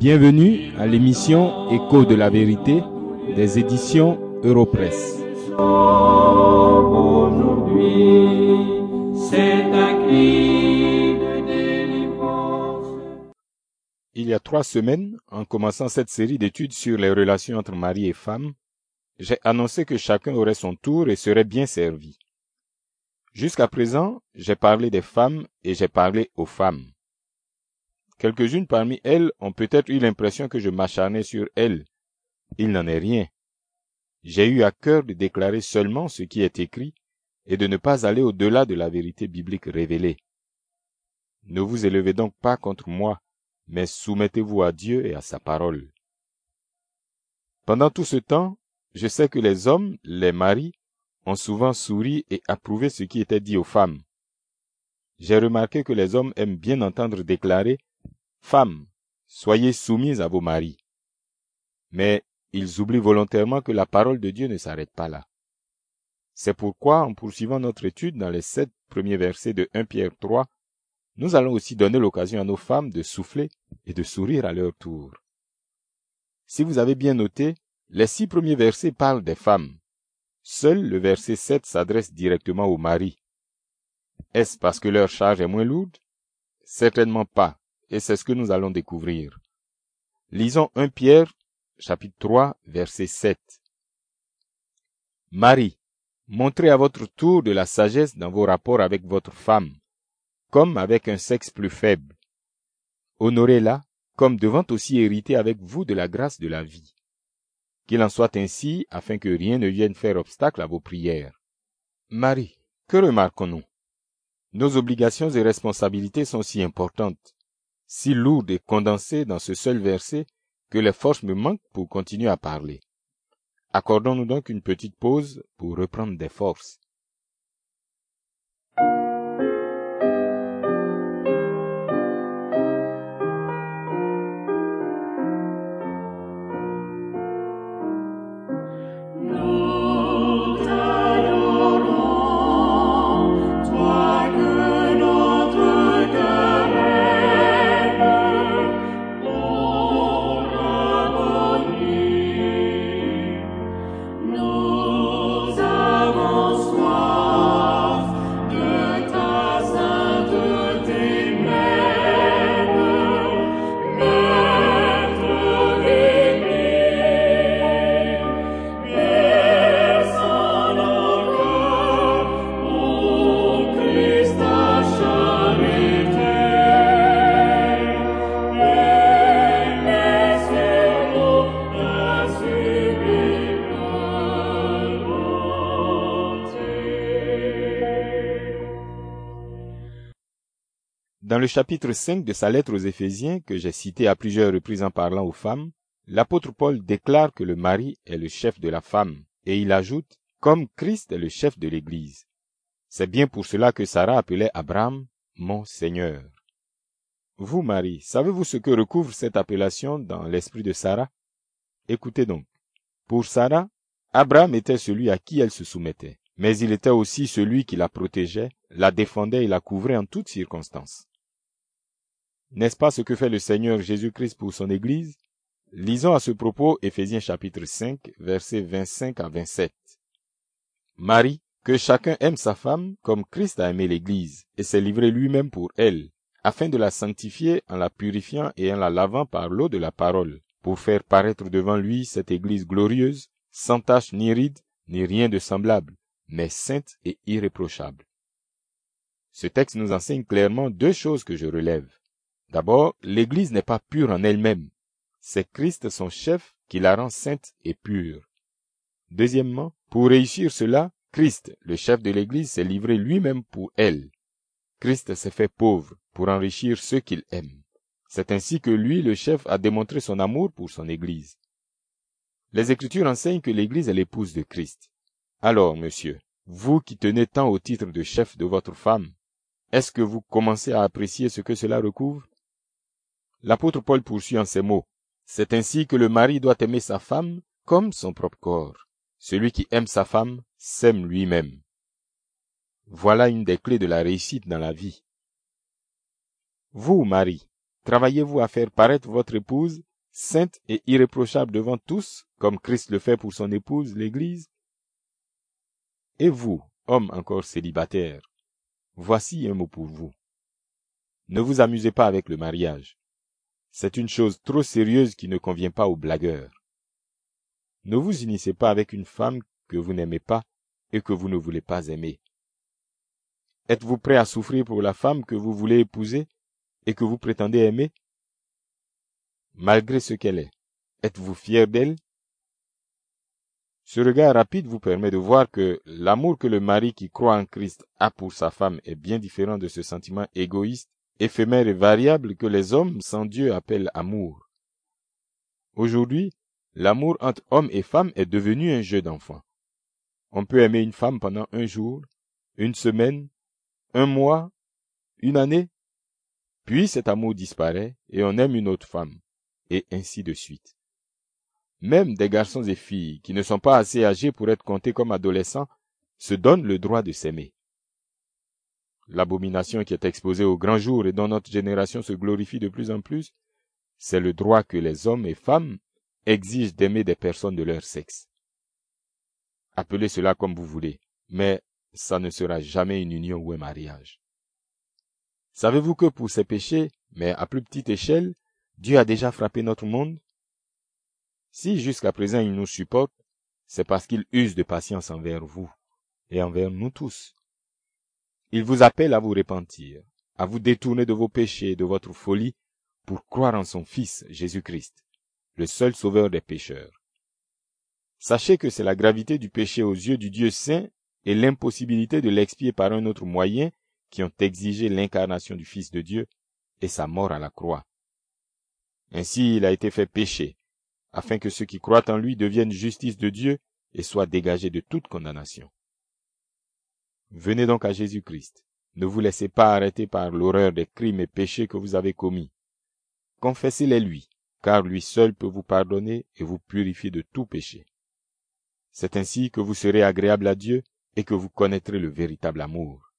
Bienvenue à l'émission Écho de la vérité des éditions délivrance. Il y a trois semaines, en commençant cette série d'études sur les relations entre mari et femme, j'ai annoncé que chacun aurait son tour et serait bien servi. Jusqu'à présent, j'ai parlé des femmes et j'ai parlé aux femmes. Quelques-unes parmi elles ont peut-être eu l'impression que je m'acharnais sur elles. Il n'en est rien. J'ai eu à cœur de déclarer seulement ce qui est écrit et de ne pas aller au-delà de la vérité biblique révélée. Ne vous élevez donc pas contre moi, mais soumettez-vous à Dieu et à sa parole. Pendant tout ce temps, je sais que les hommes, les maris, ont souvent souri et approuvé ce qui était dit aux femmes. J'ai remarqué que les hommes aiment bien entendre déclarer Femmes, soyez soumises à vos maris. Mais ils oublient volontairement que la parole de Dieu ne s'arrête pas là. C'est pourquoi, en poursuivant notre étude dans les sept premiers versets de 1 Pierre 3, nous allons aussi donner l'occasion à nos femmes de souffler et de sourire à leur tour. Si vous avez bien noté, les six premiers versets parlent des femmes. Seul le verset 7 s'adresse directement aux maris. Est-ce parce que leur charge est moins lourde? Certainement pas et c'est ce que nous allons découvrir. Lisons 1 Pierre, chapitre 3, verset 7. Marie, montrez à votre tour de la sagesse dans vos rapports avec votre femme, comme avec un sexe plus faible. Honorez-la, comme devant aussi hériter avec vous de la grâce de la vie. Qu'il en soit ainsi, afin que rien ne vienne faire obstacle à vos prières. Marie, que remarquons-nous? Nos obligations et responsabilités sont si importantes si lourde et condensée dans ce seul verset que les forces me manquent pour continuer à parler. Accordons-nous donc une petite pause pour reprendre des forces. Chapitre 5 de sa lettre aux Éphésiens, que j'ai cité à plusieurs reprises en parlant aux femmes, l'apôtre Paul déclare que le mari est le chef de la femme, et il ajoute, comme Christ est le chef de l'Église. C'est bien pour cela que Sarah appelait Abraham mon Seigneur. Vous, Marie, savez-vous ce que recouvre cette appellation dans l'esprit de Sarah? Écoutez donc. Pour Sarah, Abraham était celui à qui elle se soumettait, mais il était aussi celui qui la protégeait, la défendait et la couvrait en toutes circonstances. N'est-ce pas ce que fait le Seigneur Jésus-Christ pour son Église? Lisons à ce propos Éphésiens chapitre 5, versets 25 à 27. Marie, que chacun aime sa femme comme Christ a aimé l'Église et s'est livré lui-même pour elle, afin de la sanctifier en la purifiant et en la lavant par l'eau de la parole, pour faire paraître devant lui cette Église glorieuse, sans tache ni ride, ni rien de semblable, mais sainte et irréprochable. Ce texte nous enseigne clairement deux choses que je relève. D'abord, l'Église n'est pas pure en elle-même. C'est Christ son chef qui la rend sainte et pure. Deuxièmement, pour réussir cela, Christ, le chef de l'Église, s'est livré lui-même pour elle. Christ s'est fait pauvre pour enrichir ceux qu'il aime. C'est ainsi que lui, le chef, a démontré son amour pour son Église. Les Écritures enseignent que l'Église est l'épouse de Christ. Alors, monsieur, vous qui tenez tant au titre de chef de votre femme, est-ce que vous commencez à apprécier ce que cela recouvre? L'apôtre Paul poursuit en ces mots. C'est ainsi que le mari doit aimer sa femme comme son propre corps. Celui qui aime sa femme s'aime lui-même. Voilà une des clés de la réussite dans la vie. Vous, mari, travaillez-vous à faire paraître votre épouse sainte et irréprochable devant tous, comme Christ le fait pour son épouse, l'Église? Et vous, hommes encore célibataires, voici un mot pour vous. Ne vous amusez pas avec le mariage. C'est une chose trop sérieuse qui ne convient pas aux blagueurs. Ne vous unissez pas avec une femme que vous n'aimez pas et que vous ne voulez pas aimer. Êtes-vous prêt à souffrir pour la femme que vous voulez épouser et que vous prétendez aimer? Malgré ce qu'elle est, êtes-vous fier d'elle? Ce regard rapide vous permet de voir que l'amour que le mari qui croit en Christ a pour sa femme est bien différent de ce sentiment égoïste, éphémère et variable que les hommes sans Dieu appellent amour. Aujourd'hui, l'amour entre homme et femme est devenu un jeu d'enfant. On peut aimer une femme pendant un jour, une semaine, un mois, une année, puis cet amour disparaît et on aime une autre femme, et ainsi de suite. Même des garçons et filles qui ne sont pas assez âgés pour être comptés comme adolescents se donnent le droit de s'aimer. L'abomination qui est exposée au grand jour et dont notre génération se glorifie de plus en plus, c'est le droit que les hommes et femmes exigent d'aimer des personnes de leur sexe. Appelez cela comme vous voulez, mais ça ne sera jamais une union ou un mariage. Savez-vous que pour ces péchés, mais à plus petite échelle, Dieu a déjà frappé notre monde? Si jusqu'à présent il nous supporte, c'est parce qu'il use de patience envers vous et envers nous tous. Il vous appelle à vous repentir, à vous détourner de vos péchés et de votre folie pour croire en son Fils Jésus-Christ, le seul sauveur des pécheurs. Sachez que c'est la gravité du péché aux yeux du Dieu saint et l'impossibilité de l'expier par un autre moyen qui ont exigé l'incarnation du Fils de Dieu et sa mort à la croix. Ainsi il a été fait péché, afin que ceux qui croient en lui deviennent justice de Dieu et soient dégagés de toute condamnation. Venez donc à Jésus-Christ. Ne vous laissez pas arrêter par l'horreur des crimes et péchés que vous avez commis. Confessez-les lui, car lui seul peut vous pardonner et vous purifier de tout péché. C'est ainsi que vous serez agréable à Dieu et que vous connaîtrez le véritable amour.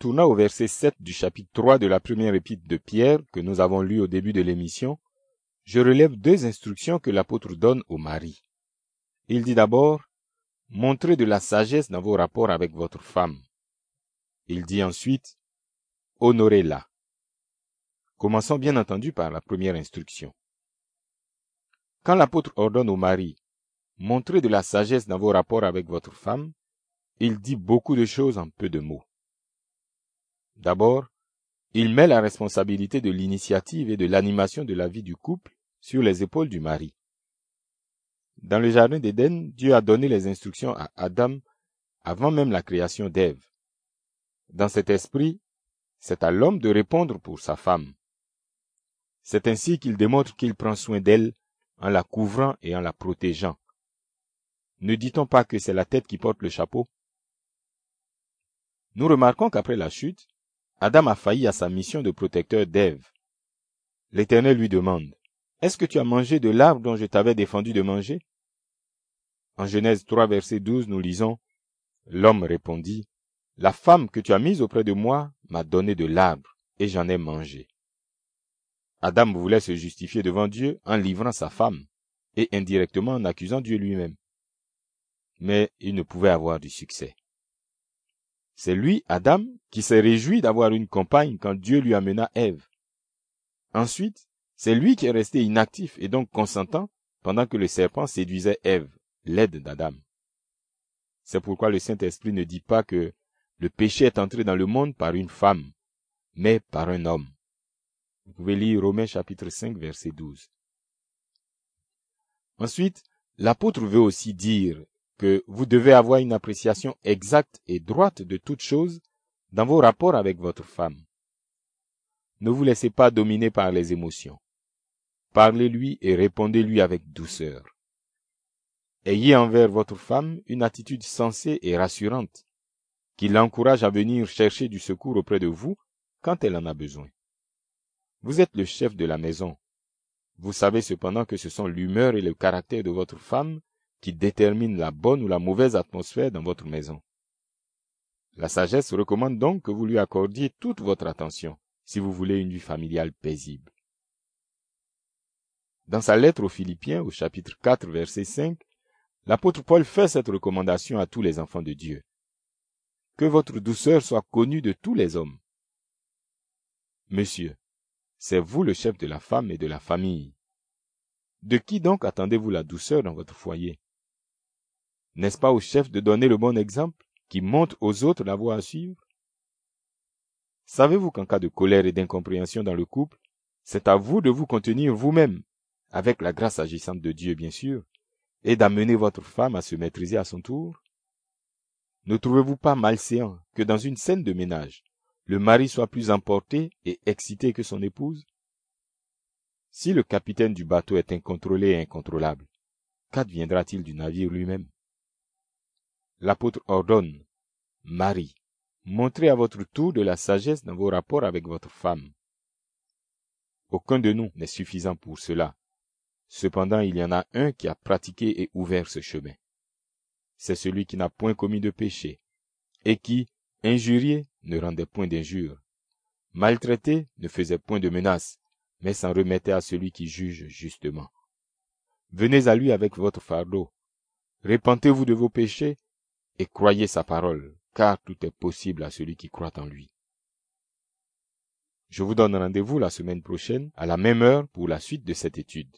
En retournant au verset 7 du chapitre 3 de la première épître de Pierre que nous avons lu au début de l'émission, je relève deux instructions que l'apôtre donne au mari. Il dit d'abord, montrez de la sagesse dans vos rapports avec votre femme. Il dit ensuite, honorez-la. Commençons bien entendu par la première instruction. Quand l'apôtre ordonne au mari, montrez de la sagesse dans vos rapports avec votre femme, il dit beaucoup de choses en peu de mots. D'abord, il met la responsabilité de l'initiative et de l'animation de la vie du couple sur les épaules du mari. Dans le jardin d'Éden, Dieu a donné les instructions à Adam avant même la création d'Ève. Dans cet esprit, c'est à l'homme de répondre pour sa femme. C'est ainsi qu'il démontre qu'il prend soin d'elle en la couvrant et en la protégeant. Ne dit-on pas que c'est la tête qui porte le chapeau? Nous remarquons qu'après la chute, Adam a failli à sa mission de protecteur d'Ève. L'Éternel lui demande, Est-ce que tu as mangé de l'arbre dont je t'avais défendu de manger? En Genèse 3, verset 12, nous lisons, L'homme répondit, La femme que tu as mise auprès de moi m'a donné de l'arbre, et j'en ai mangé. Adam voulait se justifier devant Dieu en livrant sa femme, et indirectement en accusant Dieu lui-même. Mais il ne pouvait avoir du succès. C'est lui, Adam, qui s'est réjoui d'avoir une compagne quand Dieu lui amena Ève. Ensuite, c'est lui qui est resté inactif et donc consentant pendant que le serpent séduisait Ève, l'aide d'Adam. C'est pourquoi le Saint-Esprit ne dit pas que le péché est entré dans le monde par une femme, mais par un homme. Vous pouvez lire Romains chapitre 5 verset 12. Ensuite, l'apôtre veut aussi dire que vous devez avoir une appréciation exacte et droite de toutes choses dans vos rapports avec votre femme. Ne vous laissez pas dominer par les émotions. Parlez-lui et répondez-lui avec douceur. Ayez envers votre femme une attitude sensée et rassurante, qui l'encourage à venir chercher du secours auprès de vous quand elle en a besoin. Vous êtes le chef de la maison. Vous savez cependant que ce sont l'humeur et le caractère de votre femme qui déterminent la bonne ou la mauvaise atmosphère dans votre maison. La sagesse recommande donc que vous lui accordiez toute votre attention si vous voulez une vie familiale paisible. Dans sa lettre aux Philippiens au chapitre 4 verset 5, l'apôtre Paul fait cette recommandation à tous les enfants de Dieu. Que votre douceur soit connue de tous les hommes. Monsieur, c'est vous le chef de la femme et de la famille. De qui donc attendez-vous la douceur dans votre foyer? N'est-ce pas au chef de donner le bon exemple, qui montre aux autres la voie à suivre? Savez-vous qu'en cas de colère et d'incompréhension dans le couple, c'est à vous de vous contenir vous-même, avec la grâce agissante de Dieu bien sûr, et d'amener votre femme à se maîtriser à son tour? Ne trouvez-vous pas malséant que dans une scène de ménage, le mari soit plus emporté et excité que son épouse? Si le capitaine du bateau est incontrôlé et incontrôlable, qu'adviendra-t-il du navire lui-même? L'apôtre ordonne, Marie, montrez à votre tour de la sagesse dans vos rapports avec votre femme. Aucun de nous n'est suffisant pour cela. Cependant, il y en a un qui a pratiqué et ouvert ce chemin. C'est celui qui n'a point commis de péché, et qui, injurié, ne rendait point d'injure. Maltraité ne faisait point de menaces, mais s'en remettait à celui qui juge justement. Venez à lui avec votre fardeau. Répentez-vous de vos péchés et croyez sa parole, car tout est possible à celui qui croit en lui. Je vous donne rendez-vous la semaine prochaine à la même heure pour la suite de cette étude.